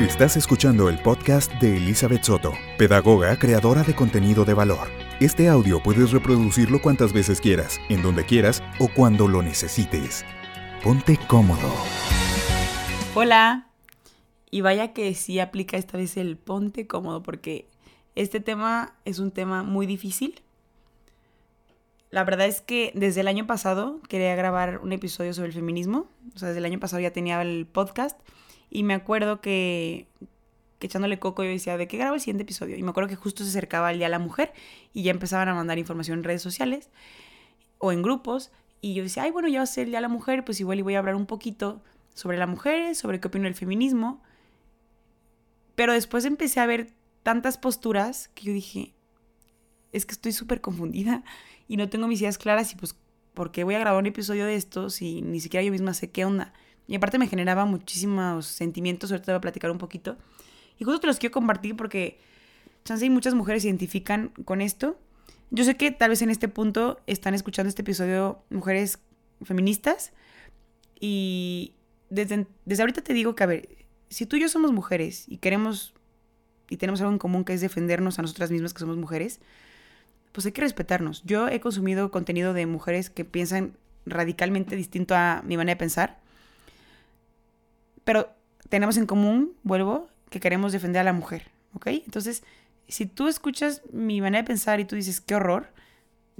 Estás escuchando el podcast de Elizabeth Soto, pedagoga creadora de contenido de valor. Este audio puedes reproducirlo cuantas veces quieras, en donde quieras o cuando lo necesites. Ponte cómodo. Hola. Y vaya que sí aplica esta vez el ponte cómodo porque este tema es un tema muy difícil. La verdad es que desde el año pasado quería grabar un episodio sobre el feminismo. O sea, desde el año pasado ya tenía el podcast y me acuerdo que, echándole coco yo decía, ¿de qué grabo el siguiente episodio? Y me acuerdo que justo se acercaba el Día de la Mujer y ya empezaban a mandar información en redes sociales o en grupos. Y yo decía, ay, bueno, ya va a ser el Día la Mujer, pues igual y voy a hablar un poquito sobre las mujeres, sobre qué opino del feminismo. Pero después empecé a ver tantas posturas que yo dije, es que estoy súper confundida y no tengo mis ideas claras y pues, ¿por qué voy a grabar un episodio de esto si ni siquiera yo misma sé qué onda? Y aparte me generaba muchísimos sentimientos, ahorita voy a platicar un poquito. Y justo te los quiero compartir porque chance y muchas mujeres se identifican con esto. Yo sé que tal vez en este punto están escuchando este episodio mujeres feministas. Y desde, desde ahorita te digo que, a ver, si tú y yo somos mujeres y queremos y tenemos algo en común que es defendernos a nosotras mismas que somos mujeres, pues hay que respetarnos. Yo he consumido contenido de mujeres que piensan radicalmente distinto a mi manera de pensar pero tenemos en común, vuelvo, que queremos defender a la mujer, ¿ok? Entonces, si tú escuchas mi manera de pensar y tú dices, qué horror,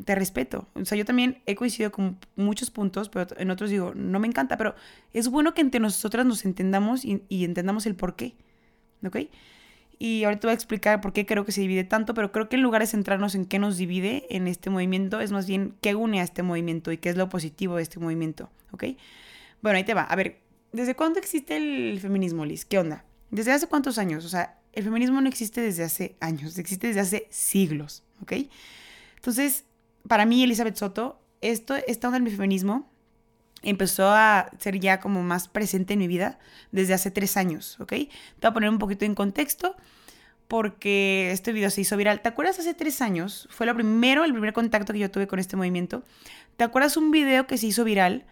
te respeto. O sea, yo también he coincidido con muchos puntos, pero en otros digo, no me encanta, pero es bueno que entre nosotras nos entendamos y, entendamos el por qué, ¿ok? Y ahorita voy a explicar por qué creo que se divide tanto, pero creo que en lugar de centrarnos en qué nos divide en este movimiento, es más bien qué une a este movimiento y qué es lo positivo de este movimiento, ¿ok? Bueno, ahí te va. A ver, ¿desde cuándo existe el feminismo, Liz? ¿Qué onda? ¿Desde hace cuántos años? O sea, el feminismo no existe desde hace años, existe desde hace siglos, ¿ok? Entonces, para mí, Elizabeth Soto, esto, esta onda del feminismo empezó a ser ya como más presente en mi vida desde hace tres años, ¿ok? Te voy a poner un poquito en contexto porque este video se hizo viral. ¿Te acuerdas hace tres años? Fue lo primero, el primer contacto que yo tuve con este movimiento. ¿Te acuerdas un video que se hizo viral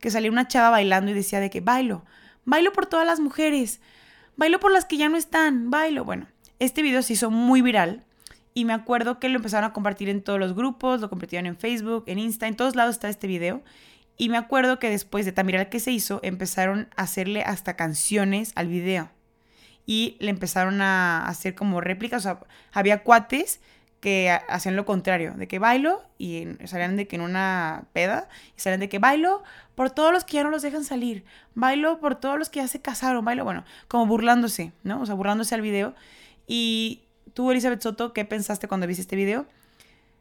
que salía una chava bailando y decía de que bailo, bailo por todas las mujeres, bailo por las que ya no están, bailo. Bueno, este video se hizo muy viral y me acuerdo que lo empezaron a compartir en todos los grupos, lo compartieron en Facebook, en Insta, en todos lados está este video. Y me acuerdo que después de tan viral que se hizo, empezaron a hacerle hasta canciones al video. Y le empezaron a hacer como réplicas, o sea, había cuates que hacían lo contrario, de que bailo y salían de que en una peda y salían de que bailo por todos los que ya no los dejan salir, bailo por todos los que ya se casaron, bailo, bueno, como burlándose, ¿no? O sea, burlándose al video. Y tú, Elizabeth Soto, ¿qué pensaste cuando viste este video?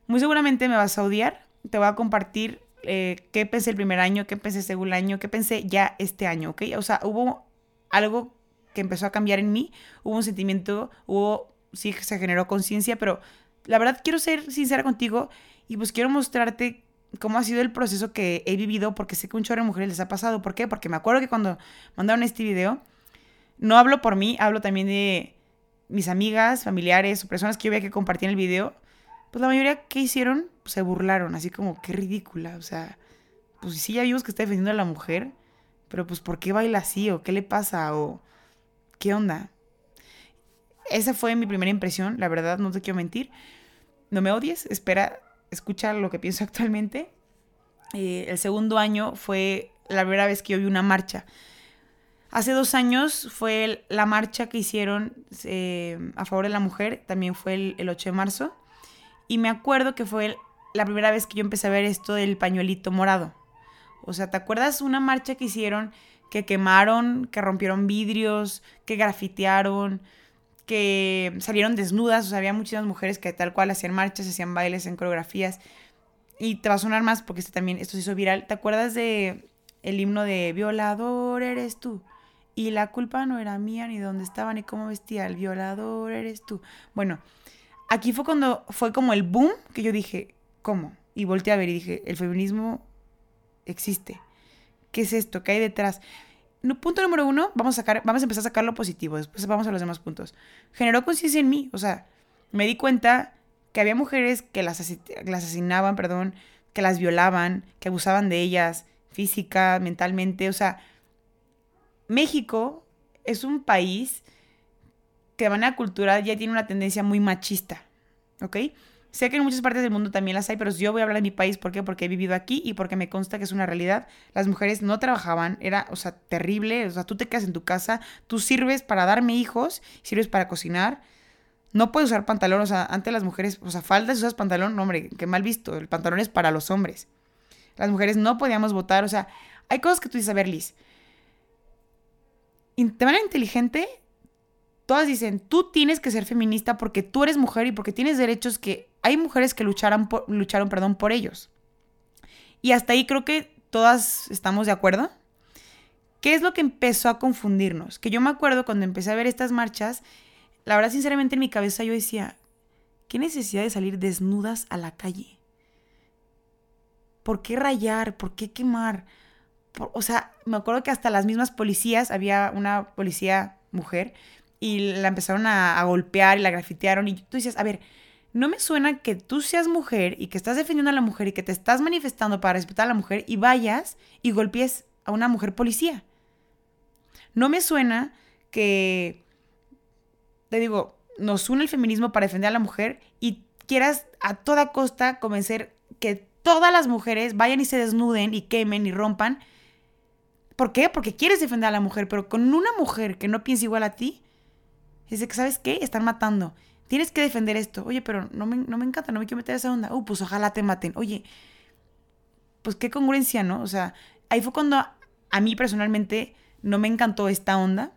Muy seguramente me vas a odiar, te voy a compartir eh, qué pensé el primer año, qué pensé el segundo año, qué pensé ya este año, ¿ok? O sea, hubo algo que empezó a cambiar en mí, hubo un sentimiento, hubo, sí, se generó conciencia, pero la verdad quiero ser sincera contigo y pues quiero mostrarte cómo ha sido el proceso que he vivido porque sé que un chorro de mujeres les ha pasado. ¿Por qué? Porque me acuerdo que cuando mandaron este video, no hablo por mí, hablo también de mis amigas, familiares o personas que yo veía que compartían el video. Pues la mayoría que hicieron pues, se burlaron, así como qué ridícula, o sea, pues sí ya vimos que está defendiendo a la mujer, pero pues ¿por qué baila así o qué le pasa o qué onda? esa fue mi primera impresión, la verdad, no te quiero mentir. No me odies, espera, escucha lo que pienso actualmente. Eh, el segundo año fue la primera vez que yo vi una marcha. Hace dos años fue la marcha que hicieron eh, a favor de la mujer, también fue el, el 8 de marzo. Y me acuerdo que fue la primera vez que yo empecé a ver esto del pañuelito morado. O sea, ¿te acuerdas una marcha que hicieron que quemaron, que rompieron vidrios, que grafitearon, que salieron desnudas, o sea, había muchísimas mujeres que tal cual hacían marchas, hacían bailes, en coreografías. Y te va a sonar más porque este también, esto se hizo viral. ¿Te acuerdas de el himno de Violador eres tú? Y la culpa no era mía, ni dónde estaba, ni cómo vestía. El violador eres tú. Bueno, aquí fue cuando fue como el boom que yo dije, ¿cómo? Y volteé a ver y dije, el feminismo existe. ¿Qué es esto? ¿Qué hay detrás? Punto número uno, vamos a, sacar, vamos a empezar a sacar lo positivo, después vamos a los demás puntos. Generó conciencia en mí, o sea, me di cuenta que había mujeres que las, las asesinaban, perdón, que las violaban, que abusaban de ellas física, mentalmente, o sea, México es un país que de manera cultural ya tiene una tendencia muy machista, ¿ok? Sé que en muchas partes del mundo también las hay, pero yo voy a hablar de mi país, ¿por qué? Porque he vivido aquí y porque me consta que es una realidad. Las mujeres no trabajaban, era, o sea, terrible, o sea, tú te quedas en tu casa, tú sirves para darme hijos, sirves para cocinar, no puedes usar pantalón, o sea, antes las mujeres, o sea, faldas usas pantalón, no, hombre, qué mal visto, el pantalón es para los hombres. Las mujeres no podíamos votar, o sea, hay cosas que tú dices, a ver, Liz, de manera inteligente, todas dicen, tú tienes que ser feminista porque tú eres mujer y porque tienes derechos que hay mujeres que lucharon por, lucharon, perdón, por ellos. Y hasta ahí creo que todas estamos de acuerdo. ¿Qué es lo que empezó a confundirnos? Que yo me acuerdo cuando empecé a ver estas marchas, la verdad sinceramente en mi cabeza yo decía, ¿qué necesidad de salir desnudas a la calle? ¿Por qué rayar? ¿Por qué quemar? o sea, me acuerdo que hasta las mismas policías, había una policía mujer, y la empezaron a, golpear y la grafitearon. Y tú dices, a ver, no me suena que tú seas mujer y que estás defendiendo a la mujer y que te estás manifestando para respetar a la mujer y vayas y golpees a una mujer policía. No me suena que, te digo, nos une el feminismo para defender a la mujer y quieras a toda costa convencer que todas las mujeres vayan y se desnuden y quemen y rompan. ¿Por qué? Porque quieres defender a la mujer, pero con una mujer que no piensa igual a ti, Dice que, ¿sabes qué? Están matando. Tienes que defender esto. Oye, pero no me, no me encanta, no me quiero meter a esa onda. Uh, pues ojalá te maten. Oye, pues qué congruencia, ¿no? O sea, ahí fue cuando a, mí personalmente no me encantó esta onda.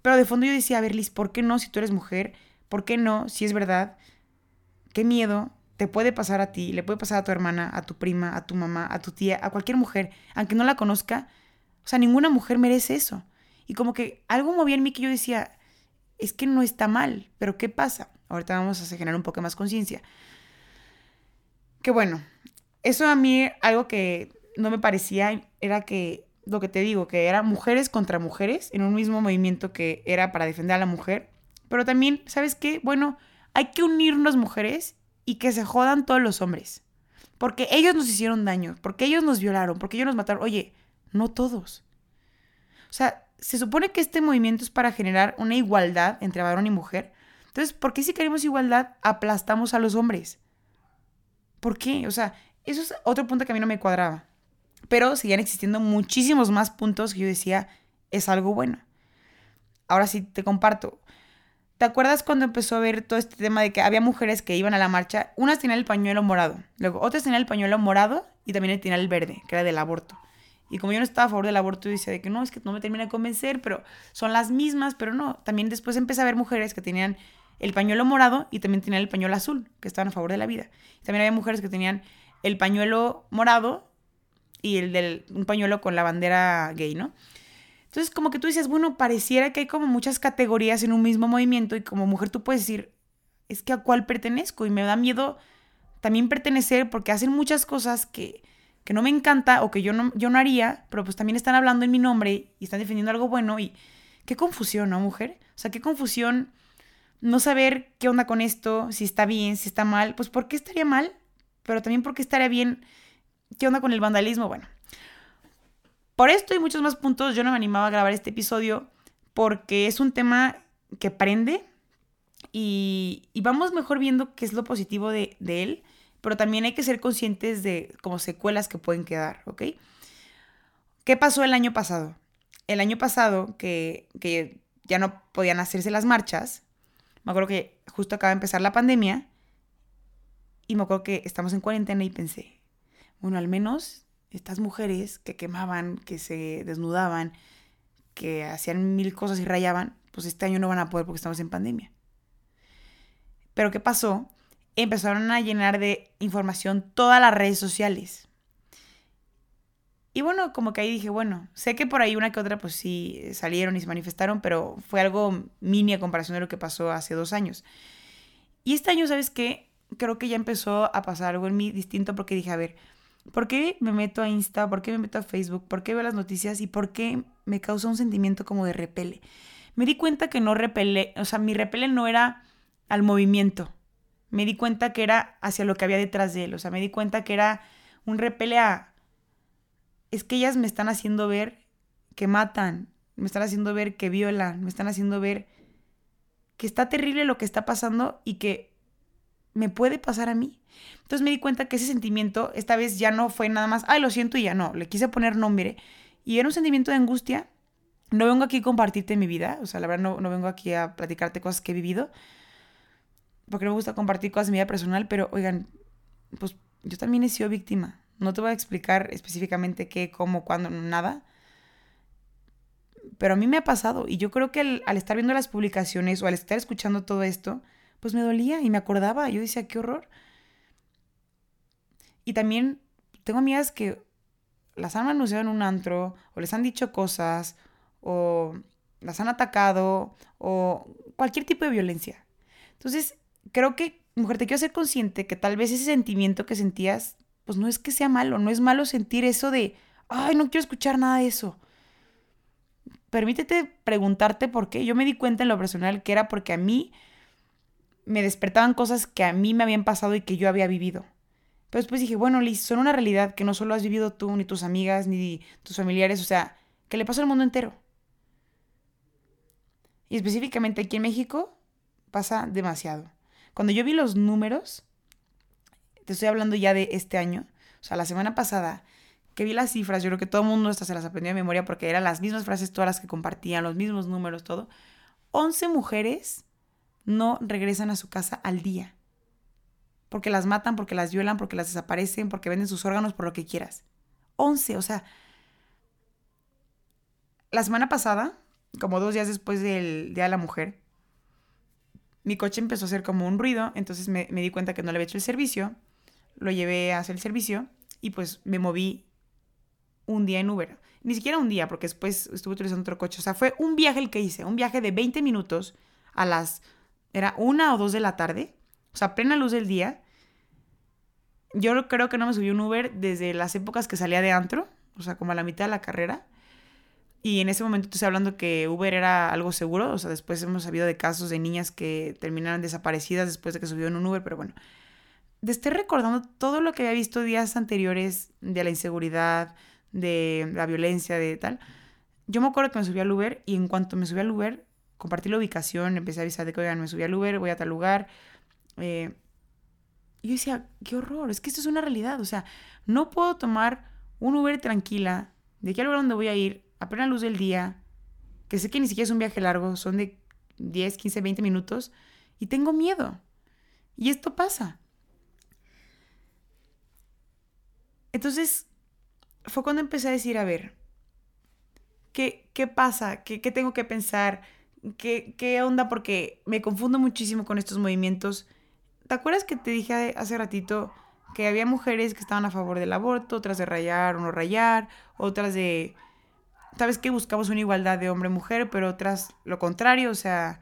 Pero de fondo yo decía, a ver, Liz, ¿por qué no si tú eres mujer? ¿Por qué no si es verdad? ¿Qué miedo te puede pasar a ti? Le puede pasar a tu hermana, a tu prima, a tu mamá, a tu tía, a cualquier mujer, aunque no la conozca. O sea, ninguna mujer merece eso. Y como que algo movía en mí que yo decía, es que no está mal, pero ¿qué pasa? Ahorita vamos a generar un poco más conciencia. Que bueno, eso a mí algo que no me parecía era que, lo que te digo, que era mujeres contra mujeres en un mismo movimiento que era para defender a la mujer. Pero también, ¿sabes qué? Bueno, hay que unirnos mujeres y que se jodan todos los hombres. Porque ellos nos hicieron daño, porque ellos nos violaron, porque ellos nos mataron. Oye, no todos. O sea, se supone que este movimiento es para generar una igualdad entre varón y mujer. Entonces, ¿por qué si queremos igualdad aplastamos a los hombres? ¿Por qué? O sea, eso es otro punto que a mí no me cuadraba. Pero seguían existiendo muchísimos más puntos que yo decía, es algo bueno. Ahora sí, te comparto. ¿Te acuerdas cuando empezó a ver todo este tema de que había mujeres que iban a la marcha? Unas tenían el pañuelo morado, luego otras tenían el pañuelo morado y también tenían el verde, que era del aborto. Y como yo no estaba a favor del aborto, yo decía de que no, es que no me termina de convencer, pero son las mismas, pero no. También después empecé a ver mujeres que tenían el pañuelo morado y también tenían el pañuelo azul, que estaban a favor de la vida. También había mujeres que tenían el pañuelo morado y el del un pañuelo con la bandera gay, ¿no? Entonces, como que tú dices, bueno, pareciera que hay como muchas categorías en un mismo movimiento y como mujer tú puedes decir, es que a cuál pertenezco y me da miedo también pertenecer porque hacen muchas cosas que que no me encanta o que yo no, yo no haría, pero pues también están hablando en mi nombre y están defendiendo algo bueno y qué confusión, ¿no, mujer? O sea, qué confusión no saber qué onda con esto, si está bien, si está mal, pues ¿por qué estaría mal? Pero también por qué estaría bien, qué onda con el vandalismo, bueno. Por esto y muchos más puntos yo no me animaba a grabar este episodio porque es un tema que prende y, vamos mejor viendo qué es lo positivo de, él pero también hay que ser conscientes de como secuelas que pueden quedar, ¿ok? ¿Qué pasó el año pasado? El año pasado que ya no podían hacerse las marchas, me acuerdo que justo acaba de empezar la pandemia y me acuerdo que estamos en cuarentena y pensé, bueno, al menos estas mujeres que quemaban, que se desnudaban, que hacían mil cosas y rayaban, pues este año no van a poder porque estamos en pandemia. Pero ¿qué pasó? empezaron a llenar de información todas las redes sociales. Y bueno, como que ahí dije, bueno, sé que por ahí una que otra pues sí salieron y se manifestaron, pero fue algo mini a comparación de lo que pasó hace dos años. Y este año, ¿sabes qué? Creo que ya empezó a pasar algo en mí distinto porque dije, a ver, ¿por qué me meto a Insta? ¿Por qué me meto a Facebook? ¿Por qué veo las noticias? ¿Y por qué me causa un sentimiento como de repele? Me di cuenta que no repele, o sea, mi repele no era al movimiento, me di cuenta que era hacia lo que había detrás de él. O sea, me di cuenta que era un repele a... Es que ellas me están haciendo ver que matan, me están haciendo ver que violan, me están haciendo ver que está terrible lo que está pasando y que me puede pasar a mí. Entonces me di cuenta que ese sentimiento esta vez ya no fue nada más, ay, lo siento y ya no, le quise poner nombre. Y era un sentimiento de angustia. No vengo aquí a compartirte mi vida, o sea, la verdad no, no vengo aquí a platicarte cosas que he vivido, porque no me gusta compartir cosas de mi vida personal, pero oigan, pues yo también he sido víctima. No te voy a explicar específicamente qué, cómo, cuándo, nada. Pero a mí me ha pasado y yo creo que al, estar viendo las publicaciones o al estar escuchando todo esto, pues me dolía y me acordaba. Yo decía, qué horror. Y también tengo amigas que las han anunciado en un antro o les han dicho cosas o las han atacado o cualquier tipo de violencia. Entonces, creo que, mujer, te quiero hacer consciente que tal vez ese sentimiento que sentías, pues no es que sea malo, no es malo sentir eso de, ay, no quiero escuchar nada de eso. Permítete preguntarte por qué. Yo me di cuenta en lo personal que era porque a mí me despertaban cosas que a mí me habían pasado y que yo había vivido. Pero después dije, bueno, Liz, son una realidad que no solo has vivido tú, ni tus amigas, ni tus familiares, o sea, que le pasó al mundo entero. Y específicamente aquí en México pasa demasiado. Cuando yo vi los números, te estoy hablando ya de este año, o sea, la semana pasada, que vi las cifras, yo creo que todo el mundo hasta se las aprendió de memoria porque eran las mismas frases todas las que compartían, los mismos números, todo. 11 mujeres no regresan a su casa al día. Porque las matan, porque las violan, porque las desaparecen, porque venden sus órganos, por lo que quieras. 11, o sea. La semana pasada, como dos días después del Día de la Mujer, mi coche empezó a hacer como un ruido, entonces me, me, di cuenta que no le había hecho el servicio, lo llevé a hacer el servicio y pues me moví un día en Uber. Ni siquiera un día, porque después estuve utilizando otro coche. O sea, fue un viaje el que hice, un viaje de 20 minutos a las era una o dos de la tarde, o sea, plena luz del día. Yo creo que no me subí un Uber desde las épocas que salía de antro, o sea, como a la mitad de la carrera. Y en ese momento estoy hablando que Uber era algo seguro, o sea, después hemos sabido de casos de niñas que terminaron desaparecidas después de que subieron un Uber, pero bueno. De estar recordando todo lo que había visto días anteriores de la inseguridad, de la violencia, de tal. Yo me acuerdo que me subí al Uber y en cuanto me subí al Uber, compartí la ubicación, empecé a avisar de que, me subí al Uber, voy a tal lugar. Eh, y yo decía, qué horror, es que esto es una realidad. O sea, no puedo tomar un Uber tranquila de al lugar donde voy a ir, a plena luz del día, que sé que ni siquiera es un viaje largo, son de 10, 15, 20 minutos, y tengo miedo. Y esto pasa. Entonces, fue cuando empecé a decir, a ver, ¿qué, qué pasa? ¿Qué, ¿Qué tengo que pensar? ¿Qué, ¿Qué onda? Porque me confundo muchísimo con estos movimientos. ¿Te acuerdas que te dije hace ratito que había mujeres que estaban a favor del aborto, otras de rayar o no rayar, otras de... Sabes que buscamos una igualdad de hombre-mujer, pero otras lo contrario, o sea,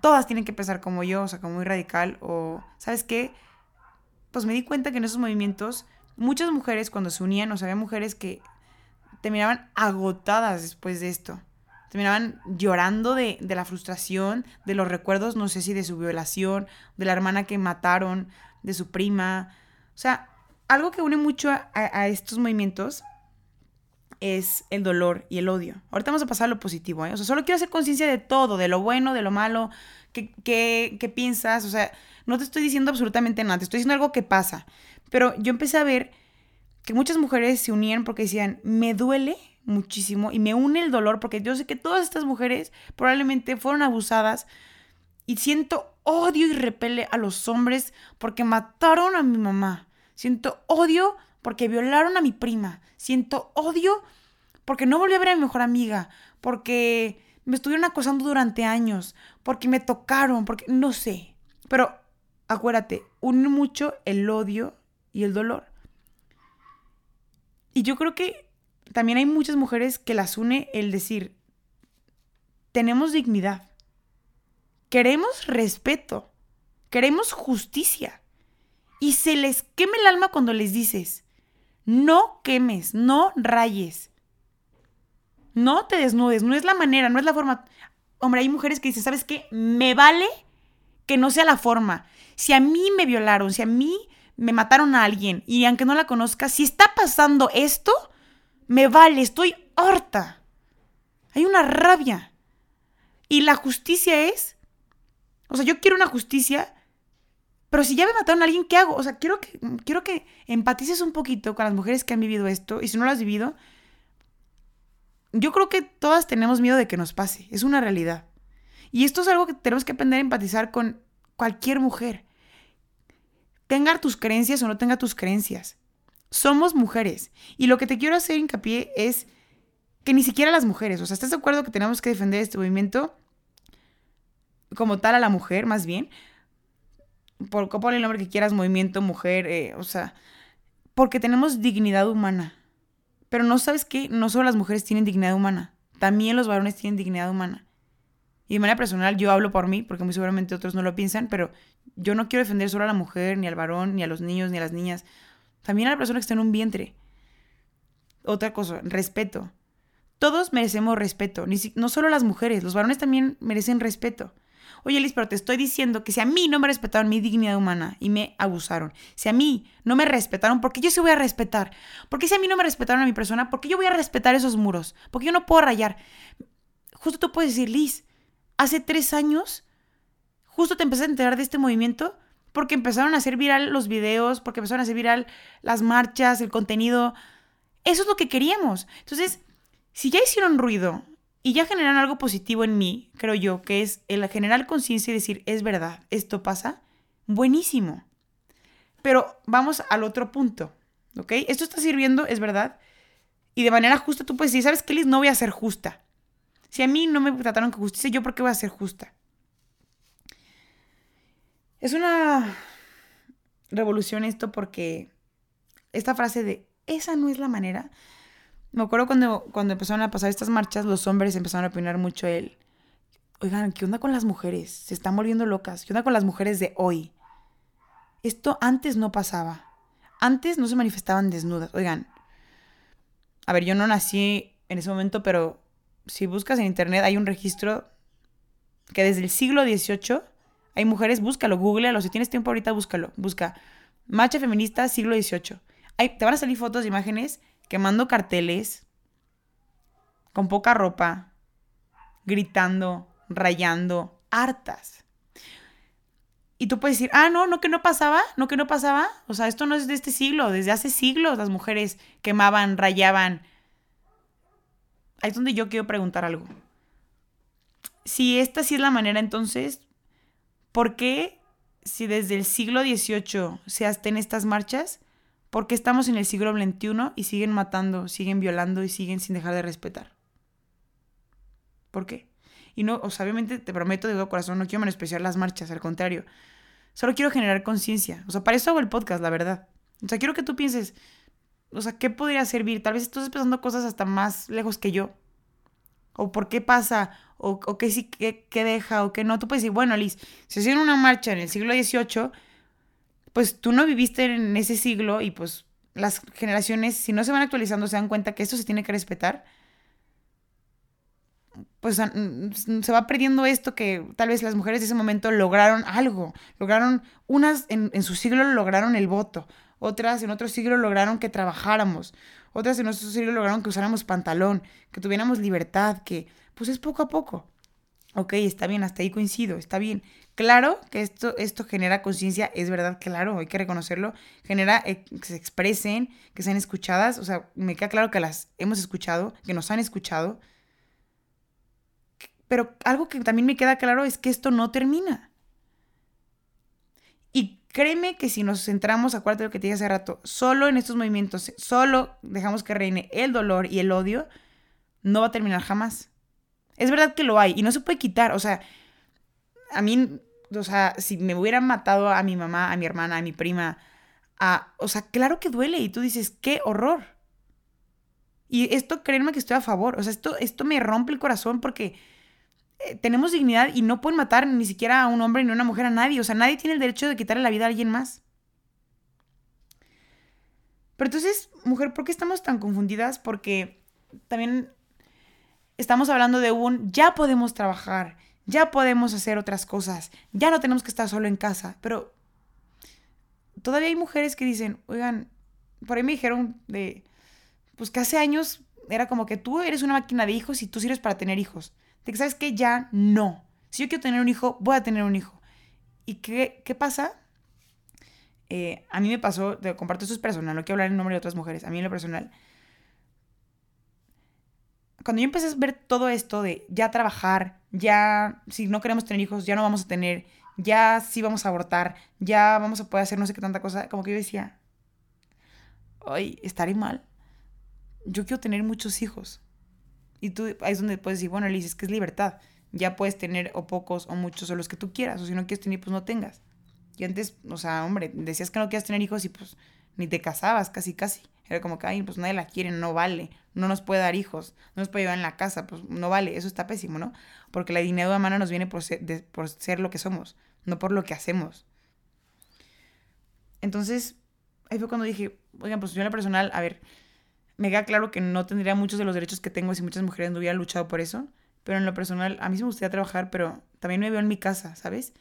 todas tienen que pensar como yo, o sea, como muy radical, o, ¿sabes qué? Pues me di cuenta que en esos movimientos, muchas mujeres cuando se unían, o sea, había mujeres que terminaban agotadas después de esto terminaban llorando de, la frustración, de los recuerdos, no sé si de su violación, de la hermana que mataron, de su prima. O sea, algo que une mucho a, estos movimientos es el dolor y el odio. Ahorita vamos a pasar a lo positivo, ¿eh? O sea, solo quiero hacer conciencia de todo, de lo bueno, de lo malo, qué, qué, qué piensas. O sea, no te estoy diciendo absolutamente nada, te estoy diciendo algo que pasa. Pero yo empecé a ver que muchas mujeres se unían porque decían, me duele muchísimo y me une el dolor porque yo sé que todas estas mujeres probablemente fueron abusadas y siento odio y repele a los hombres porque mataron a mi mamá. Siento odio porque violaron a mi prima. Siento odio porque no volví a ver a mi mejor amiga, porque me estuvieron acosando durante años, porque me tocaron, porque no sé. Pero acuérdate, une mucho el odio y el dolor. Y yo creo que también hay muchas mujeres que las une el decir, tenemos dignidad, queremos respeto, queremos justicia. Y se les queme el alma cuando les dices, no quemes, no rayes, no te desnudes, no es la manera, no es la forma. Hombre, hay mujeres que dicen, ¿sabes qué? Me vale que no sea la forma. Si a mí me violaron, si a mí me mataron a alguien y aunque no la conozca, si está pasando esto, me vale, estoy harta. Hay una rabia. Y la justicia es O sea, yo quiero una justicia, pero si ya me mataron a alguien, ¿qué hago? O sea, quiero que, quiero que empatices un poquito con las mujeres que han vivido esto, y si no lo has vivido, yo creo que todas tenemos miedo de que nos pase, es una realidad. Y esto es algo que tenemos que aprender a empatizar con cualquier mujer. Tenga tus creencias o no tenga tus creencias. Somos mujeres. Y lo que te quiero hacer hincapié es que ni siquiera las mujeres, o sea, ¿estás de acuerdo que tenemos que defender este movimiento como tal a la mujer, más bien? Por ponle el nombre que quieras, movimiento, mujer, eh, o sea, porque tenemos dignidad humana. Pero no sabes que no solo las mujeres tienen dignidad humana, también los varones tienen dignidad humana. Y de manera personal yo hablo por mí, porque muy seguramente otros no lo piensan, pero yo no quiero defender solo a la mujer, ni al varón, ni a los niños, ni a las niñas. También a la persona que está en un vientre. Otra cosa, respeto. Todos merecemos respeto, ni no solo las mujeres, los varones también merecen respeto. Oye, Liz, pero te estoy diciendo que si a mí no me respetaron mi dignidad humana y me abusaron, si a mí no me respetaron, ¿por qué yo sí voy a respetar? ¿Por qué si a mí no me respetaron a mi persona, por qué yo voy a respetar esos muros? ¿Por qué yo no puedo rayar? Justo tú puedes decir, Liz, hace tres años, justo te empecé a enterar de este movimiento porque empezaron a hacer viral los videos, porque empezaron a hacer viral las marchas, el contenido. Eso es lo que queríamos. Entonces, si ya hicieron ruido y ya generan algo positivo en mí, creo yo, que es el generar conciencia y decir, es verdad, esto pasa, buenísimo. Pero vamos al otro punto, ¿ok? Esto está sirviendo, es verdad. Y de manera justa tú puedes decir, ¿sabes qué, Liz? No voy a ser justa. Si a mí no me trataron con justicia, ¿yo por qué voy a ser justa? Es una revolución esto porque esta frase de esa no es la manera. Me acuerdo cuando, cuando empezaron a pasar estas marchas, los hombres empezaron a opinar mucho él. Oigan, ¿qué onda con las mujeres? Se están volviendo locas. ¿Qué onda con las mujeres de hoy? Esto antes no pasaba. Antes no se manifestaban desnudas. Oigan, a ver, yo no nací en ese momento, pero si buscas en internet, hay un registro que desde el siglo XVIII hay mujeres, búscalo, googlealo, si tienes tiempo ahorita, búscalo, busca marcha feminista siglo XVIII. te van a salir fotos, imágenes, quemando carteles, con poca ropa, gritando, rayando, hartas. Y tú puedes decir, ah, no, no que no pasaba, no que no pasaba. O sea, esto no es de este siglo, desde hace siglos las mujeres quemaban, rayaban, ahí es donde yo quiero preguntar algo. Si esta sí es la manera, entonces, ¿por qué si desde el siglo XVIII se hacen estas marchas, por qué estamos en el siglo XXI y siguen matando, siguen violando y siguen sin dejar de respetar? ¿Por qué? Y no, o sea, obviamente te prometo de todo corazón, no quiero menospreciar las marchas, al contrario. Solo quiero generar conciencia. O sea, para eso hago el podcast, la verdad. O sea, quiero que tú pienses, o sea, ¿qué podría servir? Tal vez estás pensando cosas hasta más lejos que yo. O por qué pasa, o, qué sí, qué, deja, o qué no. Tú puedes decir, bueno, Liz, si hicieron una marcha en el siglo XVIII, pues tú no viviste en ese siglo y pues las generaciones, si no se van actualizando, se dan cuenta que esto se tiene que respetar. Pues mm, se va perdiendo esto que tal vez las mujeres de ese momento lograron algo. Lograron, unas en, en su siglo lograron el voto, otras en otro siglo lograron que trabajáramos, otras en otro siglo lograron que usáramos pantalón, que tuviéramos libertad, que pues es poco a poco. Ok, está bien, hasta ahí coincido, está bien. Claro que esto, esto genera conciencia, es verdad, claro, hay que reconocerlo, genera eh, que se expresen, que sean escuchadas, o sea, me queda claro que las hemos escuchado, que nos han escuchado, pero algo que también me queda claro es que esto no termina. Créeme que si nos centramos, acuérdate lo que te dije hace rato, solo en estos movimientos, solo dejamos que reine el dolor y el odio, no va a terminar jamás. Es verdad que lo hay y no se puede quitar. O sea, a mí, o sea, si me hubieran matado a mi mamá, a mi hermana, a mi prima, a, o sea, claro que duele y tú dices, qué horror. Y esto, créeme que estoy a favor. O sea, esto, esto me rompe el corazón porque eh, tenemos dignidad y no pueden matar ni siquiera a un hombre ni a una mujer, a nadie. O sea, nadie tiene el derecho de quitarle la vida a alguien más. Pero entonces, mujer, ¿por qué estamos tan confundidas? Porque también estamos hablando de un ya podemos trabajar, ya podemos hacer otras cosas, ya no tenemos que estar solo en casa. Pero todavía hay mujeres que dicen, oigan, por ahí me dijeron de, pues que hace años era como que tú eres una máquina de hijos y tú sirves para tener hijos de que sabes que ya no. Si yo quiero tener un hijo, voy a tener un hijo. ¿Y qué, qué pasa? Eh, a mí me pasó, te comparto esto es personal, no quiero hablar en nombre de otras mujeres, a mí en lo personal. Cuando yo empecé a ver todo esto de ya trabajar, ya si no queremos tener hijos, ya no vamos a tener, ya sí vamos a abortar, ya vamos a poder hacer no sé qué tanta cosa, como que yo decía, ay, estaré mal. Yo quiero tener muchos hijos. Y tú ahí es donde puedes decir, bueno, Liz, es que es libertad. Ya puedes tener o pocos o muchos o los que tú quieras. O si no quieres tener, pues no tengas. Y antes, o sea, hombre, decías que no quieres tener hijos y pues ni te casabas, casi, casi. Era como que, ay, pues nadie la quiere, no vale, no nos puede dar hijos, no nos puede llevar en la casa, pues no vale, eso está pésimo, ¿no? Porque la dignidad humana nos viene por ser, por ser lo que somos, no por lo que hacemos. Entonces, ahí fue cuando dije, oigan, pues yo en lo personal, a ver, me queda claro que no tendría muchos de los derechos que tengo si muchas mujeres no hubieran luchado por eso, pero en lo personal, a mí me gustaría trabajar, pero también me veo en mi casa, ¿sabes?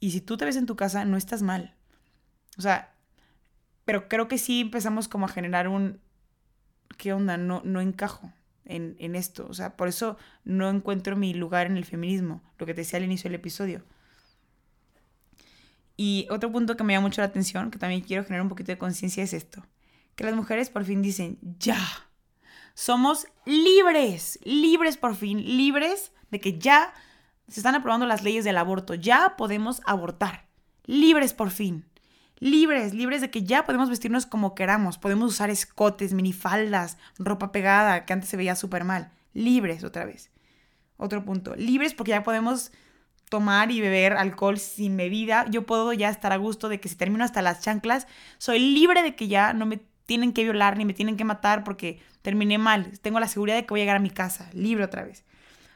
Y si tú te ves en tu casa, no estás mal. O sea, pero creo que sí empezamos como a generar un, ¿qué onda? No, no encajo en, en esto. O sea, por eso no encuentro mi lugar en el feminismo, lo que te decía al inicio del episodio. Y otro punto que me llama mucho la atención, que también quiero generar un poquito de conciencia, es esto. Que las mujeres por fin dicen, ya, somos libres, libres por fin, libres de que ya se están aprobando las leyes del aborto, ya podemos abortar, libres por fin, libres, libres de que ya podemos vestirnos como queramos, podemos usar escotes, minifaldas, ropa pegada, que antes se veía súper mal, libres otra vez. Otro punto, libres porque ya podemos tomar y beber alcohol sin medida, yo puedo ya estar a gusto de que si termino hasta las chanclas, soy libre de que ya no me tienen que violar ni me tienen que matar porque terminé mal, tengo la seguridad de que voy a llegar a mi casa, libre otra vez.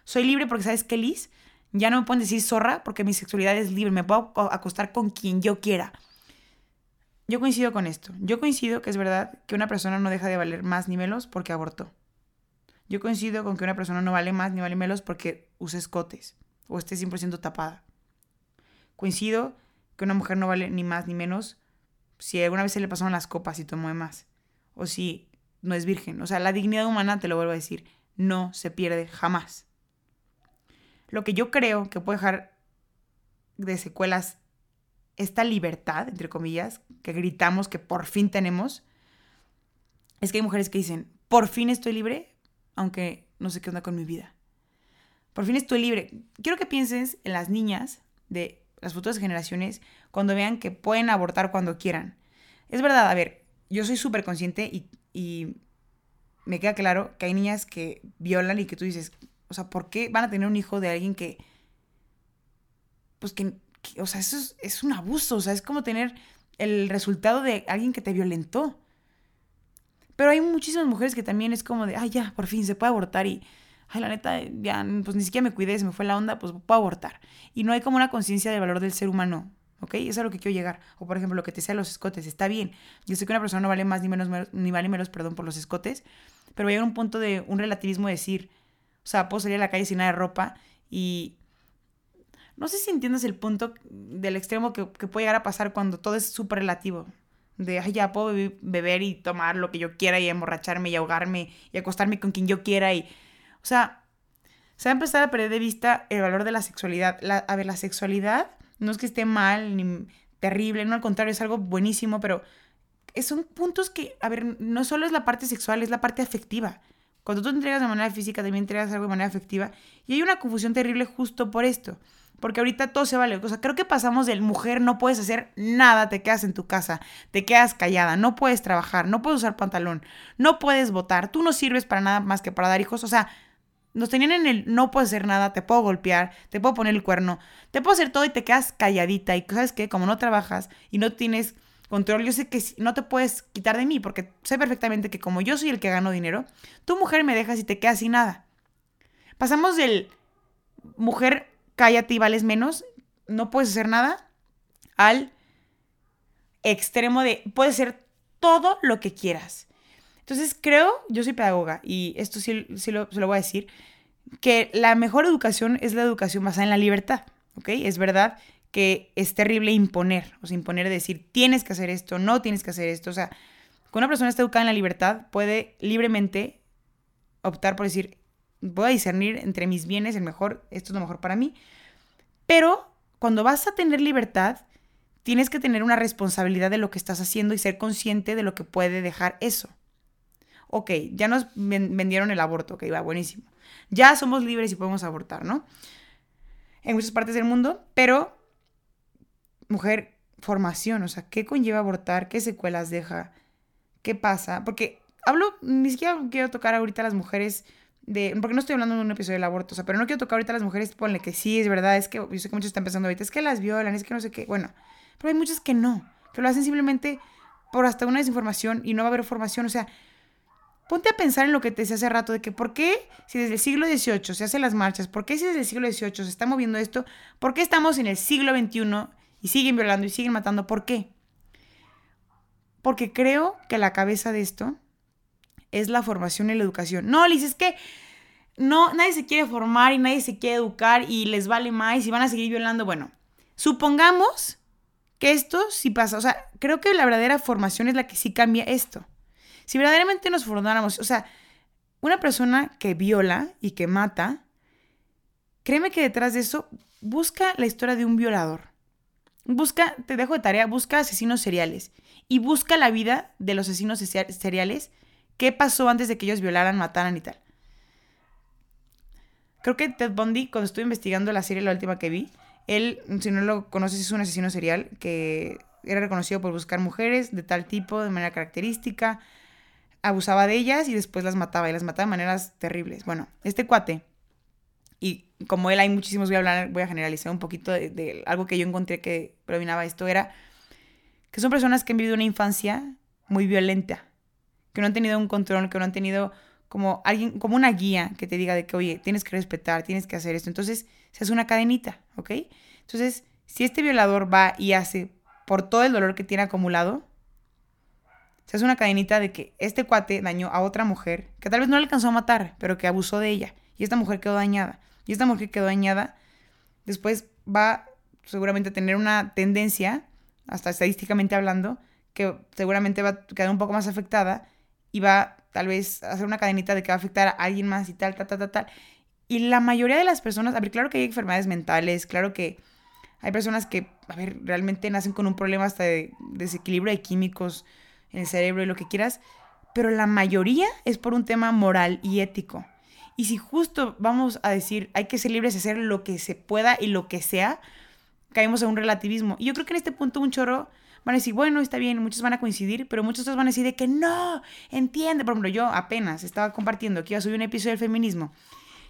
Soy libre porque, ¿sabes qué, Liz? Ya no me pueden decir zorra porque mi sexualidad es libre, me puedo acostar con quien yo quiera. Yo coincido con esto. Yo coincido que es verdad que una persona no deja de valer más ni menos porque abortó. Yo coincido con que una persona no vale más ni vale menos porque usa escotes o esté 100% tapada. Coincido que una mujer no vale ni más ni menos si alguna vez se le pasaron las copas y tomó de más. O si no es virgen. O sea, la dignidad humana, te lo vuelvo a decir, no se pierde jamás. Lo que yo creo que puede dejar de secuelas esta libertad, entre comillas, que gritamos que por fin tenemos, es que hay mujeres que dicen, por fin estoy libre, aunque no sé qué onda con mi vida. Por fin estoy libre. Quiero que pienses en las niñas de las futuras generaciones cuando vean que pueden abortar cuando quieran. Es verdad, a ver, yo soy súper consciente y, y me queda claro que hay niñas que violan y que tú dices, o sea, ¿por qué van a tener un hijo de alguien que, pues que, o sea, eso es, un abuso, o sea, es como tener el resultado de alguien que te violentó. Pero hay muchísimas mujeres que también es como de, ay, ya, por fin se puede abortar y, ay, la neta, ya, pues ni siquiera me cuidé, se me fue la onda, pues puedo abortar. Y no hay como una conciencia del valor del ser humano, ¿ok? Eso es a lo que quiero llegar. O por ejemplo, lo que te sea los escotes, está bien. Yo sé que una persona no vale más ni menos, ni vale menos, perdón, por los escotes, pero hay un punto de un relativismo de decir, o sea, puedo salir a la calle sin nada de ropa y... No sé si entiendes el punto del extremo que, puede llegar a pasar cuando todo es súper relativo. De, ay, ya puedo beber y tomar lo que yo quiera y emborracharme y ahogarme y acostarme con quien yo quiera y... O sea, se va a empezar a perder de vista el valor de la sexualidad. a ver, la sexualidad no es que esté mal ni terrible, no al contrario, es algo buenísimo, pero son puntos que, a ver, no solo es la parte sexual, es la parte afectiva. Cuando tú entregas de manera física, también entregas algo de manera afectiva. Y hay una confusión terrible justo por esto. Porque ahorita todo se vale. O sea, creo que pasamos del mujer, no puedes hacer nada, te quedas en tu casa, te quedas callada, no puedes trabajar, no puedes usar pantalón, no puedes votar, tú no sirves para nada más que para dar hijos. O sea, nos tenían en el no puedes hacer nada, te puedo golpear, te puedo poner el cuerno, te puedo hacer todo y te quedas calladita. Y sabes qué, como no trabajas y no tienes control, yo sé que no te puedes quitar de mí porque sé perfectamente que como yo soy el que gano dinero, tu mujer me dejas y te quedas sin nada. Pasamos del mujer, cállate y vales menos, no puedes hacer nada, al extremo de puedes hacer todo lo que quieras. Entonces creo, yo soy pedagoga y esto sí, lo, se lo voy a decir, que la mejor educación es la educación basada en la libertad, ¿ok? Es verdad que es terrible imponer, o sea, imponer decir, tienes que hacer esto, no tienes que hacer esto, o sea, cuando una persona está educada en la libertad, puede libremente optar por decir, voy a discernir entre mis bienes el mejor, esto es lo mejor para mí, pero cuando vas a tener libertad, tienes que tener una responsabilidad de lo que estás haciendo y ser consciente de lo que puede dejar eso. Ok, ya nos vendieron el aborto, ok, va buenísimo. Ya somos libres y podemos abortar, ¿no? En muchas partes del mundo, pero, mujer, formación, o sea, ¿qué conlleva abortar? ¿Qué secuelas deja? ¿Qué pasa? Porque hablo, ni siquiera quiero tocar ahorita a las mujeres de, porque no estoy hablando de un episodio del aborto, o sea, pero no quiero tocar ahorita a las mujeres, ponle que sí, es verdad, es que yo sé que muchos están pensando ahorita, es que las violan, es que no sé qué, bueno, pero hay muchas que no, que lo hacen simplemente por hasta una desinformación y no va a haber formación, o sea, ponte a pensar en lo que te decía hace rato, de que por qué si desde el siglo XVIII se hacen las marchas, por qué si desde el siglo XVIII se está moviendo esto, por qué estamos en el siglo XXI y siguen violando y siguen matando, ¿por qué? Porque creo que la cabeza de esto es la formación y la educación. No, Liz, es que no, nadie se quiere formar y nadie se quiere educar y les vale más y van a seguir violando. Bueno, supongamos que esto sí pasa. O sea, creo que la verdadera formación es la que sí cambia esto. Si verdaderamente nos formáramos, o sea, una persona que viola y que mata, créeme que detrás de eso busca la historia de un violador. Busca, te dejo de tarea, busca asesinos seriales y busca la vida de los asesinos seriales qué pasó antes de que ellos violaran, mataran y tal. Creo que Ted Bundy, cuando estuve investigando la serie, la última que vi, él, si no lo conoces, es un asesino serial que era reconocido por buscar mujeres de tal tipo, de manera característica, abusaba de ellas y después las mataba y las mataba de maneras terribles. Bueno, este cuate, y como él hay muchísimos, voy a hablar, voy a generalizar un poquito de, algo que yo encontré que predominaba esto, era que son personas que han vivido una infancia muy violenta que no han tenido un control, que no han tenido como alguien, como una guía que te diga de que, oye, tienes que respetar, tienes que hacer esto. Entonces, se hace una cadenita, ¿ok? Entonces, si este violador va y hace por todo el dolor que tiene acumulado, se hace una cadenita de que este cuate dañó a otra mujer, que tal vez no le alcanzó a matar, pero que abusó de ella. Y esta mujer quedó dañada. Y esta mujer quedó dañada, después va seguramente a tener una tendencia, hasta estadísticamente hablando, que seguramente va a quedar un poco más afectada y va tal vez a hacer una cadenita de que va a afectar a alguien más y tal, tal, tal, tal, tal. Y la mayoría de las personas, a ver, claro que hay enfermedades mentales, claro que hay personas que, a ver, realmente nacen con un problema hasta de desequilibrio de químicos en el cerebro y lo que quieras, pero la mayoría es por un tema moral y ético. Y si justo vamos a decir, hay que ser libres de hacer lo que se pueda y lo que sea, caemos en un relativismo. Y yo creo que en este punto un chorro van a decir, bueno, está bien, muchos van a coincidir, pero muchos otros van a decir de que no, entiende. Por ejemplo, yo apenas estaba compartiendo que iba a subir un episodio del feminismo.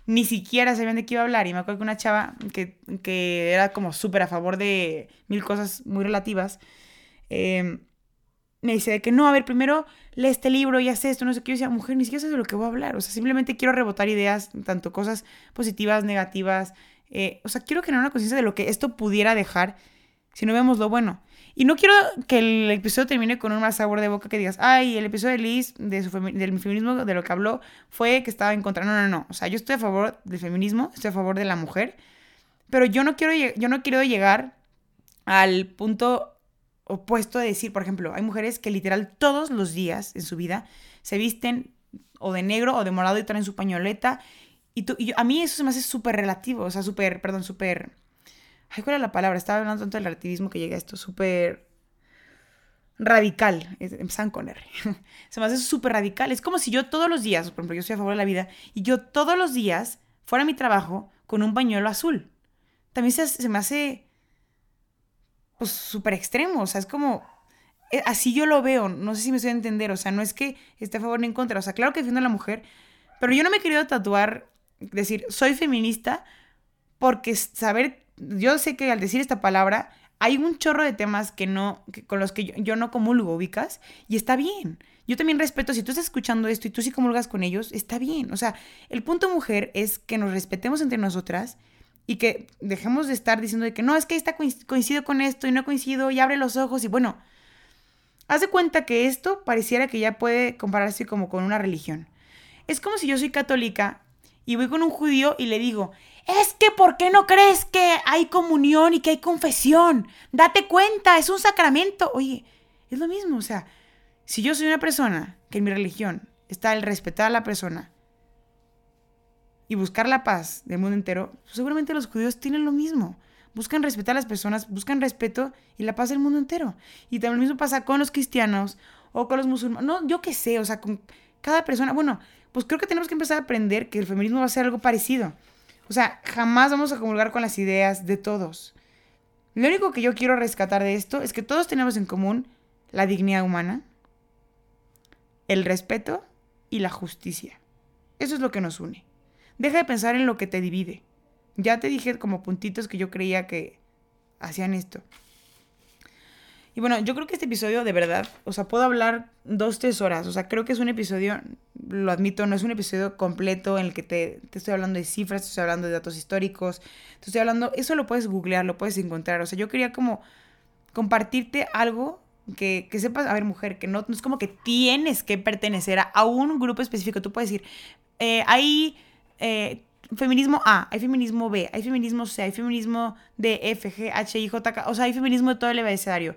Ni siquiera sabían de qué iba a hablar. Y me acuerdo que una chava que, que era como súper a favor de mil cosas muy relativas, em, me dice de que no, a ver, primero lee este libro y hace esto, no sé qué. Yo decía, mujer, ni siquiera sé de lo que voy a hablar. O sea, simplemente quiero rebotar ideas, tanto cosas positivas, negativas. Eh, o sea, quiero generar una conciencia de lo que esto pudiera dejar si no vemos lo bueno. Y no quiero que el episodio termine con un mal sabor de boca que digas, ay, el episodio de Liz, de su del feminismo, de lo que habló, fue que estaba en contra. No, no, no. O sea, yo estoy a favor del feminismo, estoy a favor de la mujer, pero yo no quiero, yo no quiero llegar al punto opuesto de decir, por ejemplo, hay mujeres que literal todos los días en su vida se visten o de negro o de morado y traen su pañoleta. Y, tú, a mí eso se me hace súper relativo, o sea, súper, perdón, súper Ay, ¿cuál es la palabra? Estaba hablando tanto del relativismo que llega a esto, súper radical. Empiezan con R. Se me hace súper radical. Es como si yo todos los días, por ejemplo, yo estoy a favor de la vida, y yo todos los días fuera a mi trabajo con un pañuelo azul. También se, me hace, pues, súper extremo. O sea, es como, eh, así yo lo veo. No sé si me estoy a entender. O sea, no es que esté a favor ni en contra. O sea, claro que defiendo a la mujer, pero yo no me he querido tatuar, decir, soy feminista, porque saber yo sé que al decir esta palabra hay un chorro de temas que no, con los que yo, no comulgo, ubicas, y está bien. Yo también respeto, si tú estás escuchando esto y tú sí comulgas con ellos, está bien. O sea, el punto mujer es que nos respetemos entre nosotras y que dejemos de estar diciendo de que no, es que esta coincido con esto y no coincido y abre los ojos y bueno, haz de cuenta que esto pareciera que ya puede compararse como con una religión. Es como si yo soy católica y voy con un judío y le digo, es que ¿por qué no crees que hay comunión y que hay confesión? Date cuenta, es un sacramento. Oye, es lo mismo, o sea, si yo soy una persona que en mi religión está el respetar a la persona y buscar la paz del mundo entero, pues seguramente los judíos tienen lo mismo. buscan respetar a las personas, buscan respeto y la paz del mundo entero. Y también lo mismo pasa con los cristianos o con los musulmanes. No, yo qué sé, o sea, con cada persona. Bueno, pues creo que tenemos que empezar a aprender que el feminismo va a ser algo parecido. O sea, jamás vamos a comulgar con las ideas de todos. Lo único que yo quiero rescatar de esto es que todos tenemos en común la dignidad humana, el respeto y la justicia. Eso es lo que nos une. Deja de pensar en lo que te divide. Ya te dije como puntitos que yo creía que hacían esto. Y bueno, yo creo que este episodio de verdad, o sea, puedo hablar dos, tres horas. O sea, creo que es un episodio, lo admito, no es un episodio completo en el que te, estoy hablando de cifras, te estoy hablando de datos históricos, te estoy hablando, eso lo puedes googlear, lo puedes encontrar. O sea, yo quería como compartirte algo que, que sepas, a ver, mujer, que no, es como que tienes que pertenecer a, un grupo específico. Tú puedes decir, eh, hay eh, feminismo A, hay feminismo B, hay feminismo C, hay feminismo D, F, G, H, I, J, K, o sea, hay feminismo de todo el abecedario.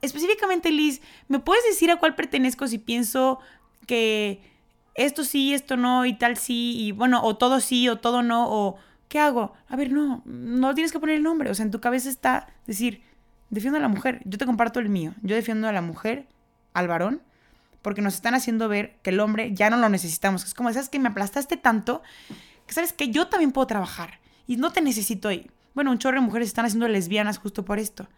Específicamente, Liz, ¿me puedes decir a cuál pertenezco si pienso que esto sí, esto no, y tal sí, y bueno, o todo sí, o todo no, o ¿qué hago? A ver, no, no tienes que poner el nombre, o sea, en tu cabeza está decir, defiendo a la mujer, yo te comparto el mío, yo defiendo a la mujer, al varón, porque nos están haciendo ver que el hombre ya no lo necesitamos. Es como, ¿sabes que me aplastaste tanto? Que sabes que yo también puedo trabajar y no te necesito ahí. Bueno, un chorro de mujeres están haciendo lesbianas justo por esto.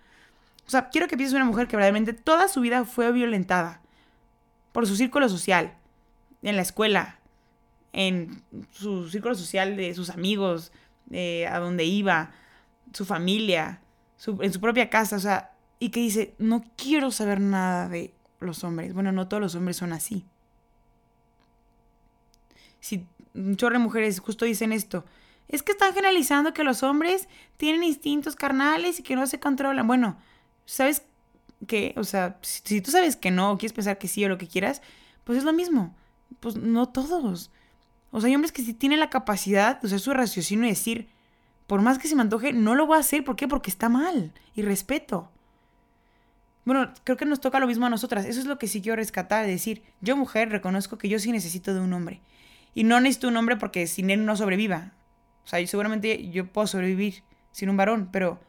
O sea, quiero que pienses una mujer que verdaderamente toda su vida fue violentada por su círculo social, en la escuela, en su círculo social de sus amigos, a donde iba, su familia, en su propia casa, o sea, y que dice, no quiero saber nada de los hombres. Bueno, no todos los hombres son así. Si un chorro de mujeres justo dicen esto, es que están generalizando que los hombres tienen instintos carnales y que no se controlan. Bueno, ¿sabes qué? O sea, si, tú sabes que no, o quieres pensar que sí o lo que quieras, pues es lo mismo. Pues no todos. O sea, hay hombres que sí tienen la capacidad de usar su raciocinio y decir, por más que se me antoje, no lo voy a hacer. ¿Por qué? Porque está mal. Y respeto. Bueno, creo que nos toca lo mismo a nosotras. Eso es lo que sí quiero rescatar, decir, yo mujer reconozco que yo sí necesito de un hombre. Y no necesito un hombre porque sin él no sobreviva. O sea, seguramente yo puedo sobrevivir sin un varón, pero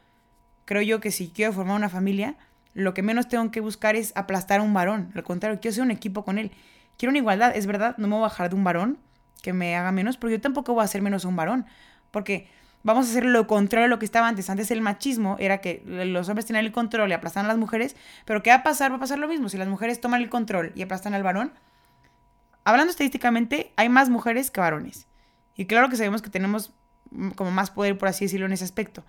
creo yo que si quiero formar una familia, lo que menos tengo que buscar es aplastar a un varón. Al contrario, quiero ser un equipo con él. Quiero una igualdad. Es verdad, no me voy a bajar de un varón que me haga menos, pero yo tampoco voy a hacer menos a un varón. Porque vamos a hacer lo contrario de lo que estaba antes. Antes el machismo era que los hombres tenían el control y aplastaban a las mujeres, pero ¿qué va a pasar? Va a pasar lo mismo. Si las mujeres toman el control y aplastan al varón, hablando estadísticamente, hay más mujeres que varones. Y claro que sabemos que tenemos como más poder, por así decirlo, en ese aspecto.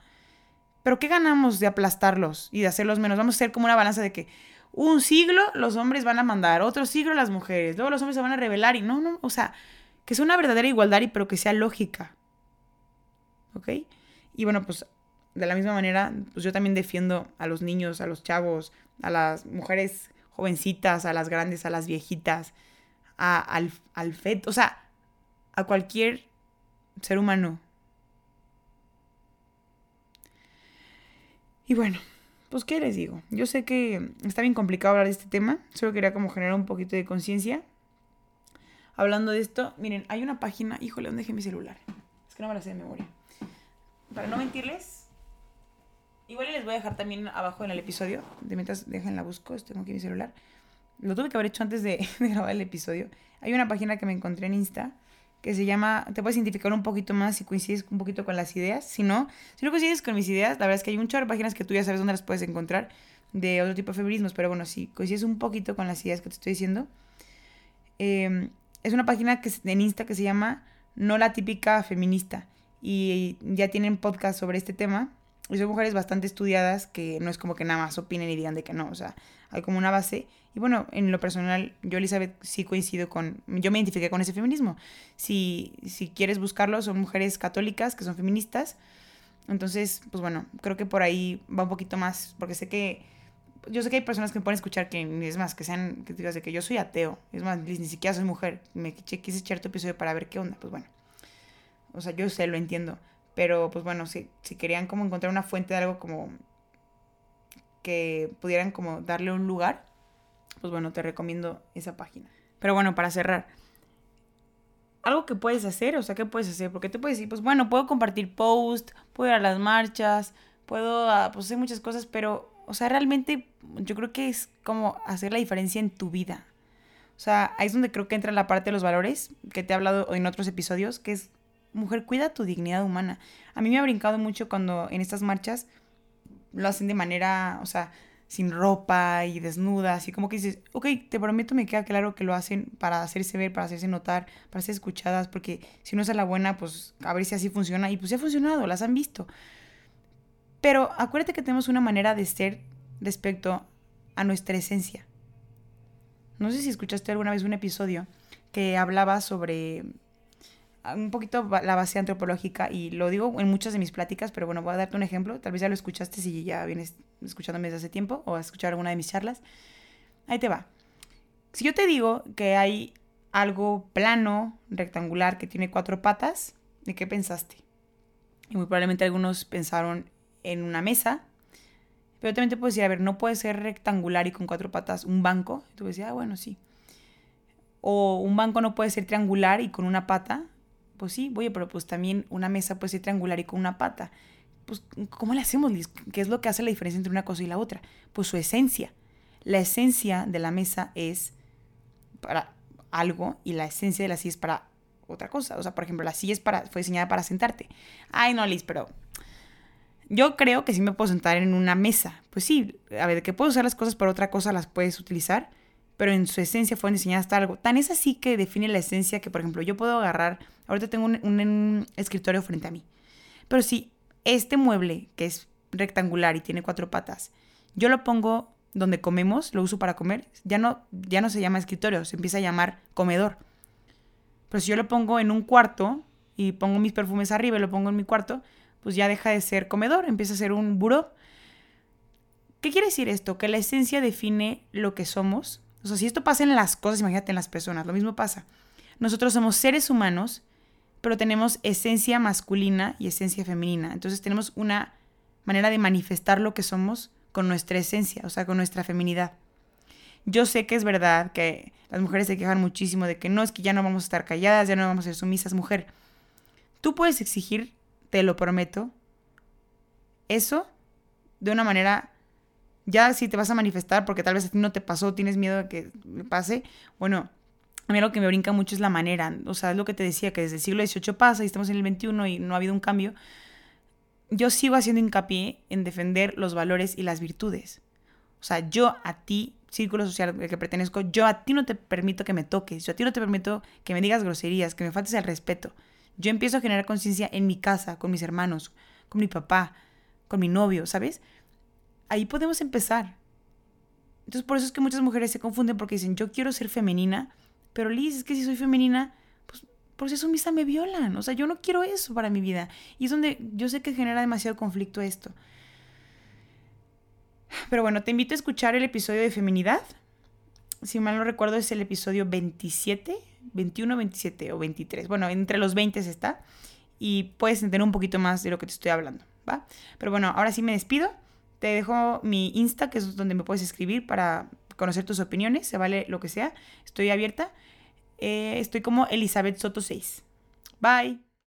Pero ¿qué ganamos de aplastarlos y de hacerlos menos? Vamos a ser como una balanza de que un siglo los hombres van a mandar, otro siglo las mujeres, luego los hombres se van a rebelar y no, no, o sea, que sea una verdadera igualdad y pero que sea lógica. ¿Ok? Y bueno, pues de la misma manera, pues yo también defiendo a los niños, a los chavos, a las mujeres jovencitas, a las grandes, a las viejitas, a, al, al o sea, a cualquier ser humano. Y bueno, pues qué les digo. Yo sé que está bien complicado hablar de este tema, solo quería como generar un poquito de conciencia. Hablando de esto, miren, hay una página, híjole, ¿dónde dejé mi celular? Es que no me la sé de memoria para no mentirles, igual les voy a dejar también abajo en el episodio, de mientras dejen la busco, tengo aquí mi celular. Lo tuve que haber hecho antes de, grabar el episodio. Hay una página que me encontré en Insta que se llama, te puedes identificar un poquito más si coincides un poquito con las ideas. Si no, si no coincides con mis ideas, la verdad es que hay un chorro de páginas que tú ya sabes dónde las puedes encontrar de otro tipo de feminismos, pero bueno, si coincides un poquito con las ideas que te estoy diciendo, em, es una página que, en Insta que se llama No la típica feminista y ya tienen podcast sobre este tema. Y son mujeres bastante estudiadas que no es como que nada más opinen y digan de que no, o sea, hay como una base. Y bueno, en lo personal, yo Elizabeth sí coincido con, yo me identifiqué con ese feminismo. Si, si quieres buscarlo, son mujeres católicas que son feministas. Entonces, pues bueno, creo que por ahí va un poquito más, porque sé que, yo sé que hay personas que me pueden escuchar que, es más, que sean, que digas de que yo soy ateo, es más, ni siquiera soy mujer, me quise echar tu episodio para ver qué onda, pues bueno. O sea, yo sé, lo entiendo. Pero pues bueno, si, si querían como encontrar una fuente de algo como que pudieran como darle un lugar, pues bueno, te recomiendo esa página. Pero bueno, para cerrar, algo que puedes hacer, o sea, ¿qué puedes hacer? Porque te puedes decir, pues bueno, puedo compartir post, puedo ir a las marchas, puedo ah, pues, hacer muchas cosas, pero, o sea, realmente yo creo que es como hacer la diferencia en tu vida. O sea, ahí es donde creo que entra la parte de los valores que te he hablado en otros episodios, que es, mujer, cuida tu dignidad humana. A mí me ha brincado mucho cuando en estas marchas lo hacen de manera, o sea, sin ropa y desnuda, así como que dices, ok, te prometo, me queda claro que lo hacen para hacerse ver, para hacerse notar, para ser escuchadas, porque si no es a la buena, pues a ver si así funciona. Y pues ha funcionado, las han visto. Pero acuérdate que tenemos una manera de ser respecto a nuestra esencia. No sé si escuchaste alguna vez un episodio que hablaba sobre un poquito la base antropológica y lo digo en muchas de mis pláticas, pero bueno, voy a darte un ejemplo. Tal vez ya lo escuchaste si ya vienes escuchándome desde hace tiempo o a escuchar alguna de mis charlas. Ahí te va. Si yo te digo que hay algo plano, rectangular, que tiene cuatro patas, ¿de qué pensaste? Y muy probablemente algunos pensaron en una mesa, pero también te puedo decir, a ver, no puede ser rectangular y con cuatro patas un banco. Y tú decías, ah, bueno, sí. O un banco no puede ser triangular y con una pata. Pues sí, oye, pero pues también una mesa puede ser triangular y con una pata. Pues, ¿cómo le hacemos, Liz? ¿Qué es lo que hace la diferencia entre una cosa y la otra? Pues su esencia. La esencia de la mesa es para algo y la esencia de la silla es para otra cosa. O sea, por ejemplo, la silla es para, fue diseñada para sentarte. Ay, no, Liz, pero yo creo que sí me puedo sentar en una mesa. Pues sí, a ver, que puedo usar las cosas para otra cosa, las puedes utilizar, pero en su esencia fueron diseñadas hasta algo. Tan es así que define la esencia que, por ejemplo, yo puedo agarrar Ahorita tengo un, escritorio frente a mí. Pero si este mueble, que es rectangular y tiene cuatro patas, yo lo pongo donde comemos, lo uso para comer, ya no, ya no se llama escritorio, se empieza a llamar comedor. Pero si yo lo pongo en un cuarto y pongo mis perfumes arriba y lo pongo en mi cuarto, pues ya deja de ser comedor, empieza a ser un buró. ¿Qué quiere decir esto? Que la esencia define lo que somos. O sea, si esto pasa en las cosas, imagínate en las personas, lo mismo pasa. Nosotros somos seres humanos pero tenemos esencia masculina y esencia femenina. Entonces tenemos una manera de manifestar lo que somos con nuestra esencia, o sea, con nuestra feminidad. Yo sé que es verdad que las mujeres se quejan muchísimo de que no es que ya no vamos a estar calladas, ya no vamos a ser sumisas, mujer. Tú puedes exigir, te lo prometo, eso de una manera, ya si te vas a manifestar porque tal vez a ti no te pasó, tienes miedo de que pase, bueno, a mí lo que me brinca mucho es la manera. O sea, es lo que te decía, que desde el siglo XVIII pasa y estamos en el XXI y no ha habido un cambio. Yo sigo haciendo hincapié en defender los valores y las virtudes. O sea, yo a ti, círculo social al que pertenezco, yo a ti no te permito que me toques, yo a ti no te permito que me digas groserías, que me faltes el respeto. Yo empiezo a generar conciencia en mi casa, con mis hermanos, con mi papá, con mi novio, ¿sabes? Ahí podemos empezar. Entonces, por eso es que muchas mujeres se confunden porque dicen, yo quiero ser femenina, pero Liz, es que si soy femenina, pues por eso misa me violan. O sea, yo no quiero eso para mi vida. Y es donde yo sé que genera demasiado conflicto esto. Pero bueno, te invito a escuchar el episodio de feminidad. Si mal no recuerdo, es el episodio 27, 21, 27 o 23. Bueno, entre los 20 está. Y puedes entender un poquito más de lo que te estoy hablando, ¿va? Pero bueno, ahora sí me despido. Te dejo mi Insta, que es donde me puedes escribir para conocer tus opiniones. Se vale lo que sea. Estoy abierta. Eh, estoy como Elizabeth Soto 6. Bye.